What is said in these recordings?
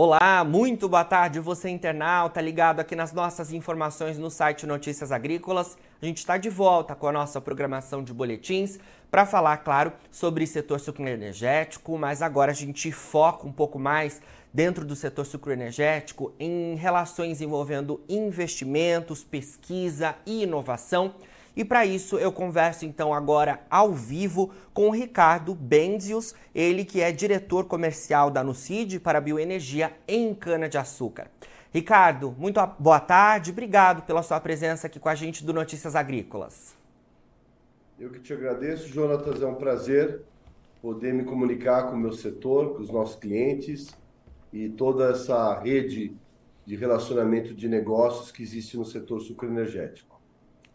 Olá, muito boa tarde, você internauta ligado aqui nas nossas informações no site Notícias Agrícolas. A gente está de volta com a nossa programação de boletins para falar, claro, sobre setor sucroenergético, mas agora a gente foca um pouco mais dentro do setor sucroenergético em relações envolvendo investimentos, pesquisa e inovação. E para isso eu converso então agora ao vivo com o Ricardo Benzius, ele que é diretor comercial da Nucid para bioenergia em cana-de-açúcar. Ricardo, muito boa tarde, obrigado pela sua presença aqui com a gente do Notícias Agrícolas. Eu que te agradeço, Jonatas, é um prazer poder me comunicar com o meu setor, com os nossos clientes e toda essa rede de relacionamento de negócios que existe no setor sucroenergético.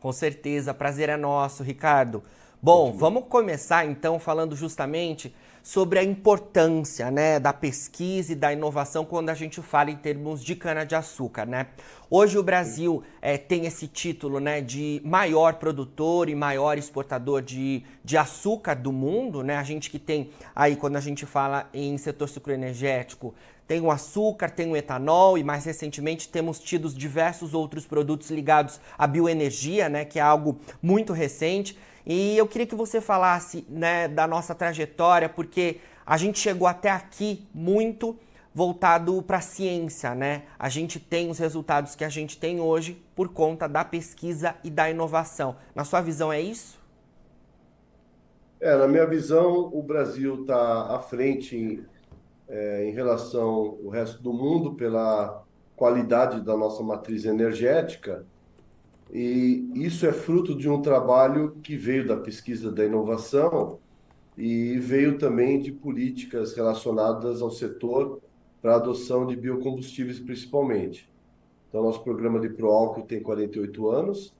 Com certeza, prazer é nosso, Ricardo. Bom, vamos começar então falando justamente sobre a importância né, da pesquisa e da inovação quando a gente fala em termos de cana-de-açúcar. Né? Hoje o Brasil é, tem esse título né, de maior produtor e maior exportador de, de açúcar do mundo. Né? A gente que tem aí, quando a gente fala em setor sucroenergético, tem o açúcar, tem o etanol e mais recentemente temos tido diversos outros produtos ligados à bioenergia, né, que é algo muito recente. E eu queria que você falasse, né, da nossa trajetória, porque a gente chegou até aqui muito voltado para a ciência, né? A gente tem os resultados que a gente tem hoje por conta da pesquisa e da inovação. Na sua visão é isso? É, na minha visão, o Brasil está à frente em é, em relação ao resto do mundo pela qualidade da nossa matriz energética. E isso é fruto de um trabalho que veio da pesquisa da inovação e veio também de políticas relacionadas ao setor para a adoção de biocombustíveis, principalmente. Então, nosso programa de Proálcool tem 48 anos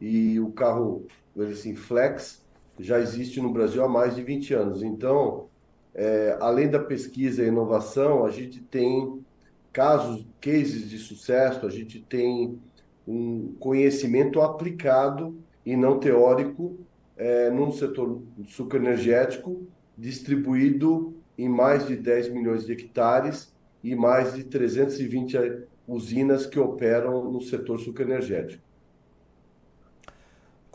e o carro, assim, Flex, já existe no Brasil há mais de 20 anos. Então, é, além da pesquisa e inovação, a gente tem casos, cases de sucesso, a gente tem um conhecimento aplicado e não teórico é, num setor sucroenergético distribuído em mais de 10 milhões de hectares e mais de 320 usinas que operam no setor sucroenergético.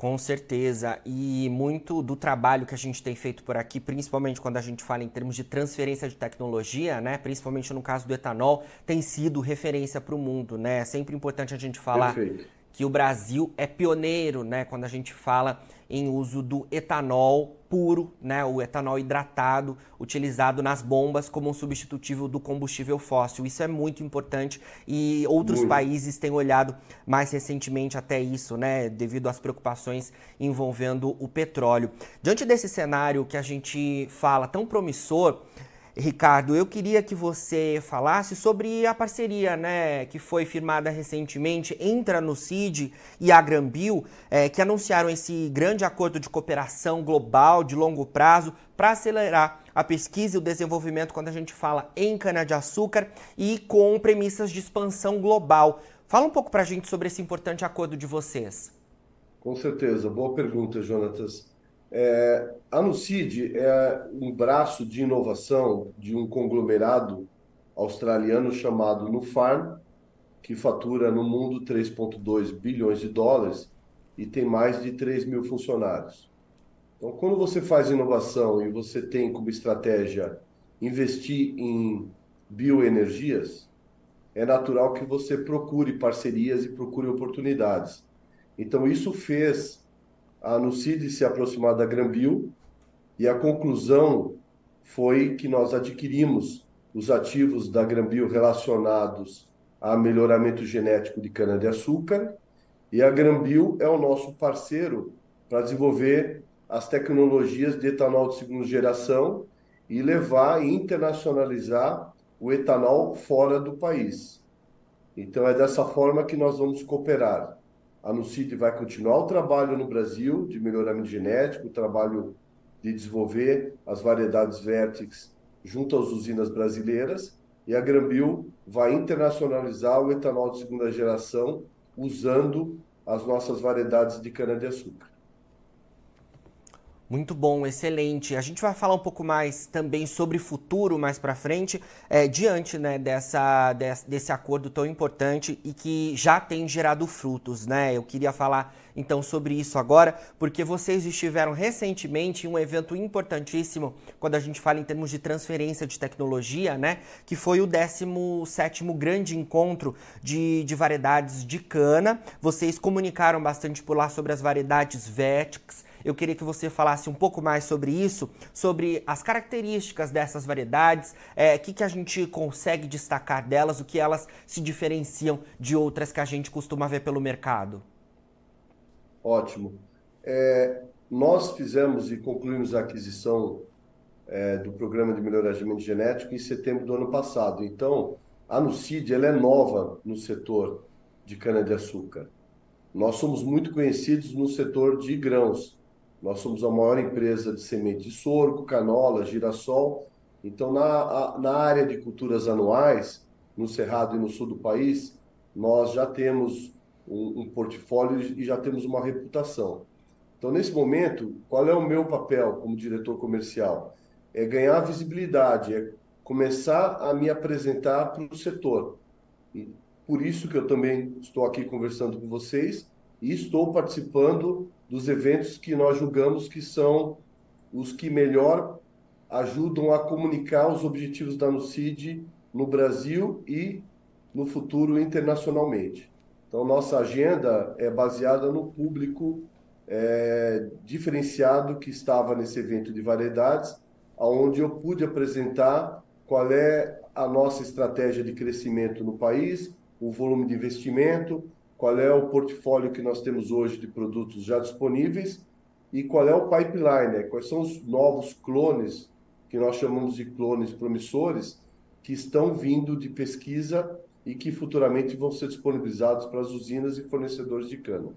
Com certeza. E muito do trabalho que a gente tem feito por aqui, principalmente quando a gente fala em termos de transferência de tecnologia, né? Principalmente no caso do etanol, tem sido referência para o mundo, né? É sempre importante a gente falar Perfeito. que o Brasil é pioneiro, né? Quando a gente fala em uso do etanol puro, né, o etanol hidratado, utilizado nas bombas como um substitutivo do combustível fóssil. Isso é muito importante e outros muito. países têm olhado mais recentemente até isso, né, devido às preocupações envolvendo o petróleo. Diante desse cenário que a gente fala tão promissor, Ricardo, eu queria que você falasse sobre a parceria né, que foi firmada recentemente entre a Nucid e a Granbio, é, que anunciaram esse grande acordo de cooperação global de longo prazo para acelerar a pesquisa e o desenvolvimento quando a gente fala em cana-de-açúcar e com premissas de expansão global. Fala um pouco para a gente sobre esse importante acordo de vocês. Com certeza, boa pergunta, Jonatas. É, a Nucid é um braço de inovação de um conglomerado australiano chamado Nufarm, que fatura no mundo 3,2 bilhões de dólares e tem mais de 3 mil funcionários. Então, quando você faz inovação e você tem como estratégia investir em bioenergias, é natural que você procure parcerias e procure oportunidades. Então, isso fez a Nucid se aproximar da Granbio e a conclusão foi que nós adquirimos os ativos da Granbio relacionados a melhoramento genético de cana-de-açúcar e a Granbio é o nosso parceiro para desenvolver as tecnologias de etanol de segunda geração e levar e internacionalizar o etanol fora do país. Então é dessa forma que nós vamos cooperar. A Nucid vai continuar o trabalho no Brasil de melhoramento genético, o trabalho de desenvolver as variedades Vertex junto às usinas brasileiras, e a Granbil vai internacionalizar o etanol de segunda geração usando as nossas variedades de cana-de-açúcar. Muito bom, excelente. A gente vai falar um pouco mais também sobre futuro mais para frente, é, diante né, dessa, desse, desse acordo tão importante e que já tem gerado frutos. Né? Eu queria falar então sobre isso agora, porque vocês estiveram recentemente em um evento importantíssimo quando a gente fala em termos de transferência de tecnologia, né? Que foi o 17 grande encontro de, de variedades de cana. Vocês comunicaram bastante por lá sobre as variedades VETICS eu queria que você falasse um pouco mais sobre isso, sobre as características dessas variedades, o é, que, que a gente consegue destacar delas, o que elas se diferenciam de outras que a gente costuma ver pelo mercado. Ótimo. É, nós fizemos e concluímos a aquisição é, do programa de melhoramento genético em setembro do ano passado. Então, a Nucid ela é nova no setor de cana-de-açúcar. Nós somos muito conhecidos no setor de grãos, nós somos a maior empresa de semente de sorgo, canola, girassol. Então, na, na área de culturas anuais, no Cerrado e no sul do país, nós já temos um, um portfólio e já temos uma reputação. Então, nesse momento, qual é o meu papel como diretor comercial? É ganhar visibilidade, é começar a me apresentar para o setor. E por isso que eu também estou aqui conversando com vocês e estou participando dos eventos que nós julgamos que são os que melhor ajudam a comunicar os objetivos da NUCID no Brasil e no futuro internacionalmente. Então, nossa agenda é baseada no público é, diferenciado que estava nesse evento de variedades, onde eu pude apresentar qual é a nossa estratégia de crescimento no país, o volume de investimento, qual é o portfólio que nós temos hoje de produtos já disponíveis e qual é o pipeline, né? quais são os novos clones, que nós chamamos de clones promissores, que estão vindo de pesquisa e que futuramente vão ser disponibilizados para as usinas e fornecedores de cana.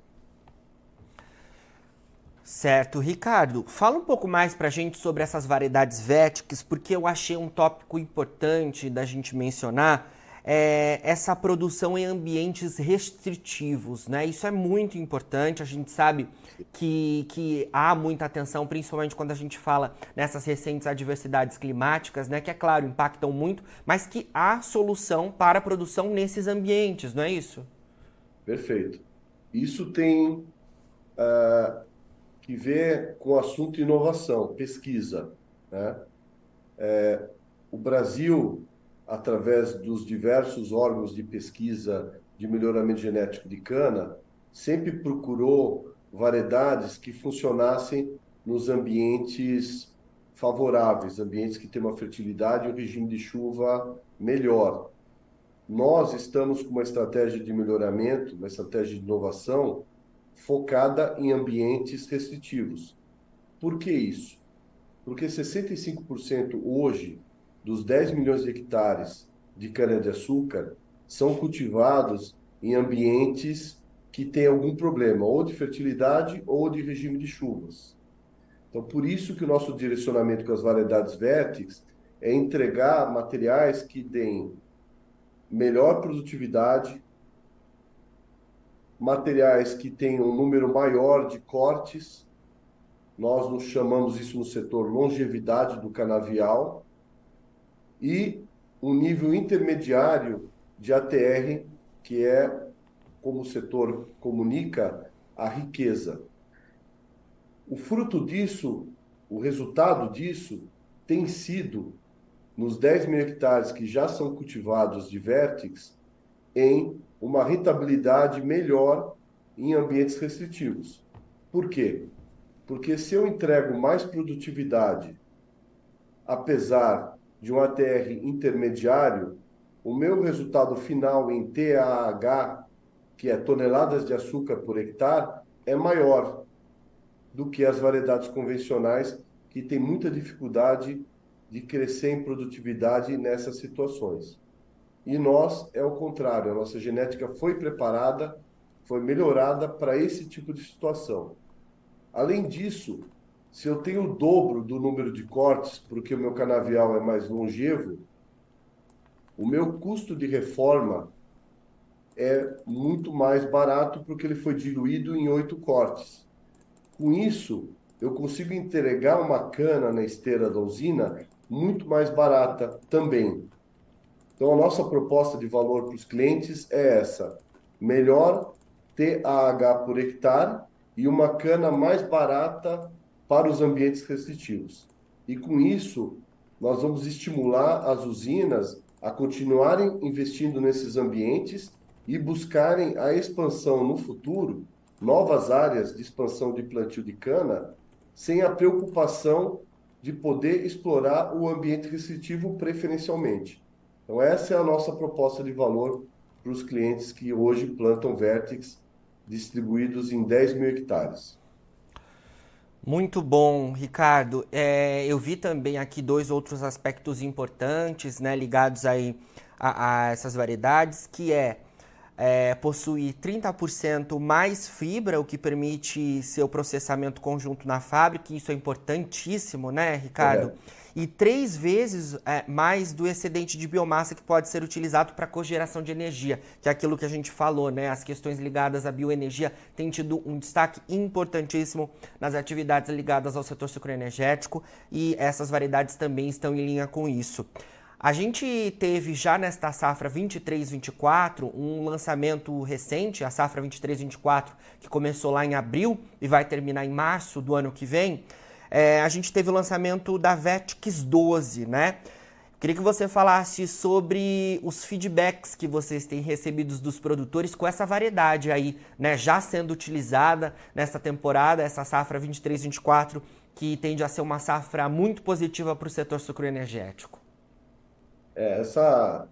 Certo, Ricardo, fala um pouco mais para a gente sobre essas variedades véticas, porque eu achei um tópico importante da gente mencionar é, essa produção em ambientes restritivos, né? Isso é muito importante. A gente sabe que, que há muita atenção, principalmente quando a gente fala nessas recentes adversidades climáticas, né? Que é claro, impactam muito, mas que há solução para a produção nesses ambientes, não é isso? Perfeito. Isso tem uh, que ver com o assunto inovação, pesquisa. Né? É, o Brasil através dos diversos órgãos de pesquisa de melhoramento genético de cana, sempre procurou variedades que funcionassem nos ambientes favoráveis, ambientes que têm uma fertilidade e um regime de chuva melhor. Nós estamos com uma estratégia de melhoramento, uma estratégia de inovação focada em ambientes restritivos. Por que isso? Porque 65% hoje dos 10 milhões de hectares de cana-de-açúcar são cultivados em ambientes que têm algum problema, ou de fertilidade ou de regime de chuvas. Então, por isso que o nosso direcionamento com as variedades Vertex é entregar materiais que deem melhor produtividade, materiais que tenham um número maior de cortes. Nós nos chamamos isso no setor longevidade do canavial, e um nível intermediário de ATR, que é, como o setor comunica, a riqueza. O fruto disso, o resultado disso, tem sido, nos 10 mil hectares que já são cultivados de vértex, em uma rentabilidade melhor em ambientes restritivos. Por quê? Porque se eu entrego mais produtividade, apesar de um ATR intermediário, o meu resultado final em TAH, que é toneladas de açúcar por hectare, é maior do que as variedades convencionais, que têm muita dificuldade de crescer em produtividade nessas situações. E nós é o contrário, a nossa genética foi preparada, foi melhorada para esse tipo de situação. Além disso, se eu tenho o dobro do número de cortes, porque o meu canavial é mais longevo, o meu custo de reforma é muito mais barato porque ele foi diluído em oito cortes. Com isso, eu consigo entregar uma cana na esteira da usina muito mais barata também. Então, a nossa proposta de valor para os clientes é essa: melhor TAH por hectare e uma cana mais barata para os ambientes restritivos. E com isso, nós vamos estimular as usinas a continuarem investindo nesses ambientes e buscarem a expansão no futuro, novas áreas de expansão de plantio de cana, sem a preocupação de poder explorar o ambiente restritivo preferencialmente. Então, essa é a nossa proposta de valor para os clientes que hoje plantam Vertex distribuídos em 10 mil hectares. Muito bom, Ricardo. É, eu vi também aqui dois outros aspectos importantes, né, ligados aí a, a essas variedades, que é, é possuir 30% mais fibra, o que permite seu processamento conjunto na fábrica. Isso é importantíssimo, né, Ricardo? É e três vezes é, mais do excedente de biomassa que pode ser utilizado para cogeração de energia, que é aquilo que a gente falou, né? As questões ligadas à bioenergia têm tido um destaque importantíssimo nas atividades ligadas ao setor sucroenergético e essas variedades também estão em linha com isso. A gente teve já nesta safra 23-24 um lançamento recente, a safra 23-24, que começou lá em abril e vai terminar em março do ano que vem é, a gente teve o lançamento da Vetix 12, né? Queria que você falasse sobre os feedbacks que vocês têm recebidos dos produtores com essa variedade aí, né, já sendo utilizada nessa temporada, essa safra 23-24, que tende a ser uma safra muito positiva para o setor sucroenergético. É, essa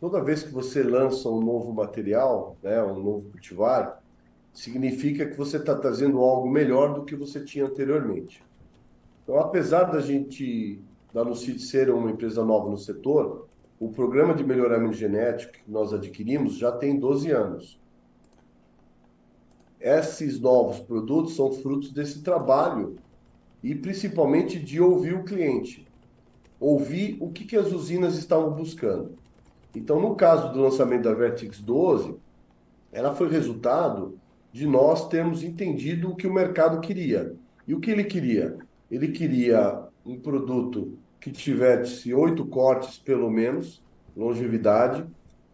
toda vez que você lança um novo material, né, um novo cultivar, significa que você está trazendo algo melhor do que você tinha anteriormente. Então, apesar da gente, da Lucid ser uma empresa nova no setor, o programa de melhoramento genético que nós adquirimos já tem 12 anos. Esses novos produtos são frutos desse trabalho e principalmente de ouvir o cliente, ouvir o que, que as usinas estavam buscando. Então, no caso do lançamento da Vertex 12, ela foi resultado de nós termos entendido o que o mercado queria. E o que ele queria? Ele queria um produto que tivesse oito cortes, pelo menos, longevidade.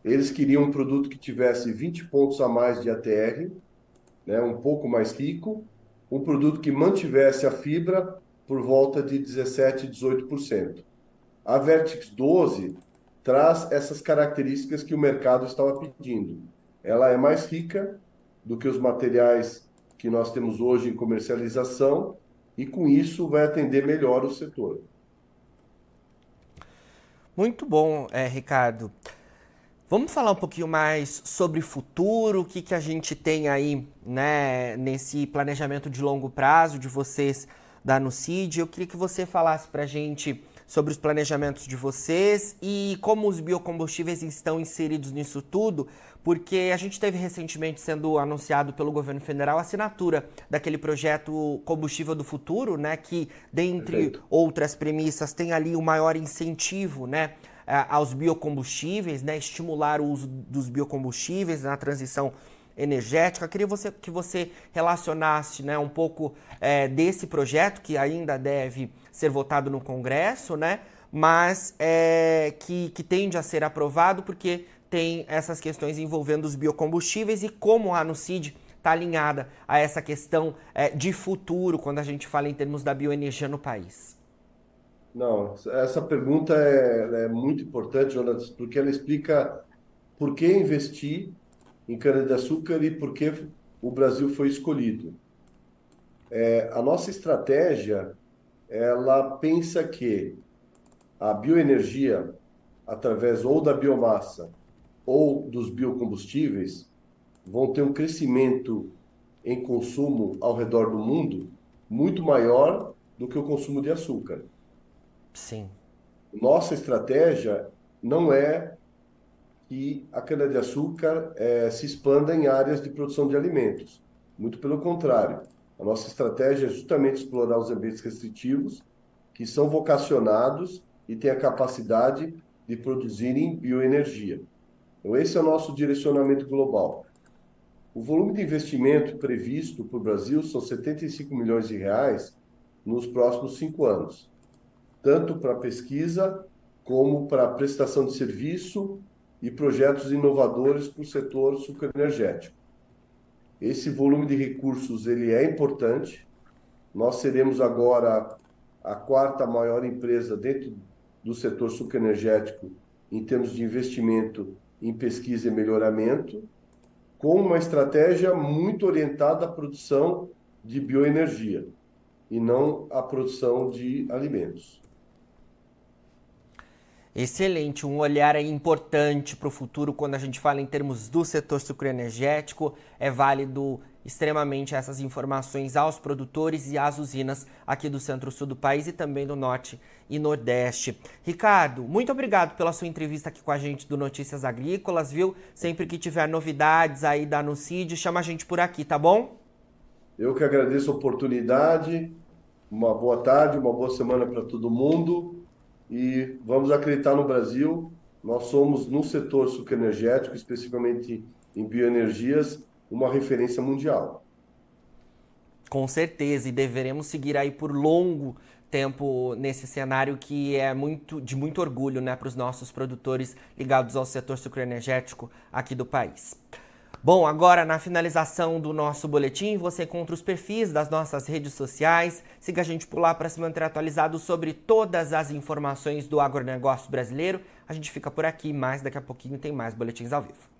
Eles queriam um produto que tivesse 20 pontos a mais de ATR, né, um pouco mais rico. Um produto que mantivesse a fibra por volta de 17, 18%. A Vertex 12 traz essas características que o mercado estava pedindo. Ela é mais rica, do que os materiais que nós temos hoje em comercialização e com isso vai atender melhor o setor. Muito bom, é, Ricardo. Vamos falar um pouquinho mais sobre futuro, o que, que a gente tem aí né, nesse planejamento de longo prazo de vocês da Nucid. Eu queria que você falasse para a gente sobre os planejamentos de vocês e como os biocombustíveis estão inseridos nisso tudo, porque a gente teve recentemente sendo anunciado pelo governo federal a assinatura daquele projeto Combustível do Futuro, né, que dentre Perfeito. outras premissas tem ali o maior incentivo, né, aos biocombustíveis, né, estimular o uso dos biocombustíveis na transição energética. Queria você, que você relacionasse né, um pouco é, desse projeto que ainda deve ser votado no Congresso, né, mas é, que, que tende a ser aprovado porque tem essas questões envolvendo os biocombustíveis e como a Anucid está alinhada a essa questão é, de futuro quando a gente fala em termos da bioenergia no país. Não, essa pergunta é, é muito importante, Jonas, porque ela explica por que investir em cana-de-açúcar e por que o Brasil foi escolhido. É, a nossa estratégia, ela pensa que a bioenergia, através ou da biomassa ou dos biocombustíveis, vão ter um crescimento em consumo ao redor do mundo muito maior do que o consumo de açúcar. Sim. Nossa estratégia não é que a cana-de-açúcar é, se expanda em áreas de produção de alimentos. Muito pelo contrário. A nossa estratégia é justamente explorar os ambientes restritivos que são vocacionados e têm a capacidade de produzirem bioenergia. Então, esse é o nosso direcionamento global. O volume de investimento previsto para o Brasil são 75 milhões de reais nos próximos cinco anos, tanto para pesquisa como para prestação de serviço e projetos inovadores para o setor sucroenergético. Esse volume de recursos ele é importante. Nós seremos agora a quarta maior empresa dentro do setor sucroenergético em termos de investimento em pesquisa e melhoramento, com uma estratégia muito orientada à produção de bioenergia e não à produção de alimentos. Excelente, um olhar importante para o futuro quando a gente fala em termos do setor sucroenergético. É válido extremamente essas informações aos produtores e às usinas aqui do centro-sul do país e também do norte e nordeste. Ricardo, muito obrigado pela sua entrevista aqui com a gente do Notícias Agrícolas, viu? Sempre que tiver novidades aí da Nucid, chama a gente por aqui, tá bom? Eu que agradeço a oportunidade. Uma boa tarde, uma boa semana para todo mundo e vamos acreditar no Brasil. Nós somos, no setor sucroenergético, especificamente em bioenergias, uma referência mundial. Com certeza, e deveremos seguir aí por longo tempo nesse cenário que é muito de muito orgulho né, para os nossos produtores ligados ao setor sucroenergético aqui do país. Bom, agora na finalização do nosso boletim, você encontra os perfis das nossas redes sociais. Siga a gente por lá para se manter atualizado sobre todas as informações do agronegócio brasileiro. A gente fica por aqui, mas daqui a pouquinho tem mais boletins ao vivo.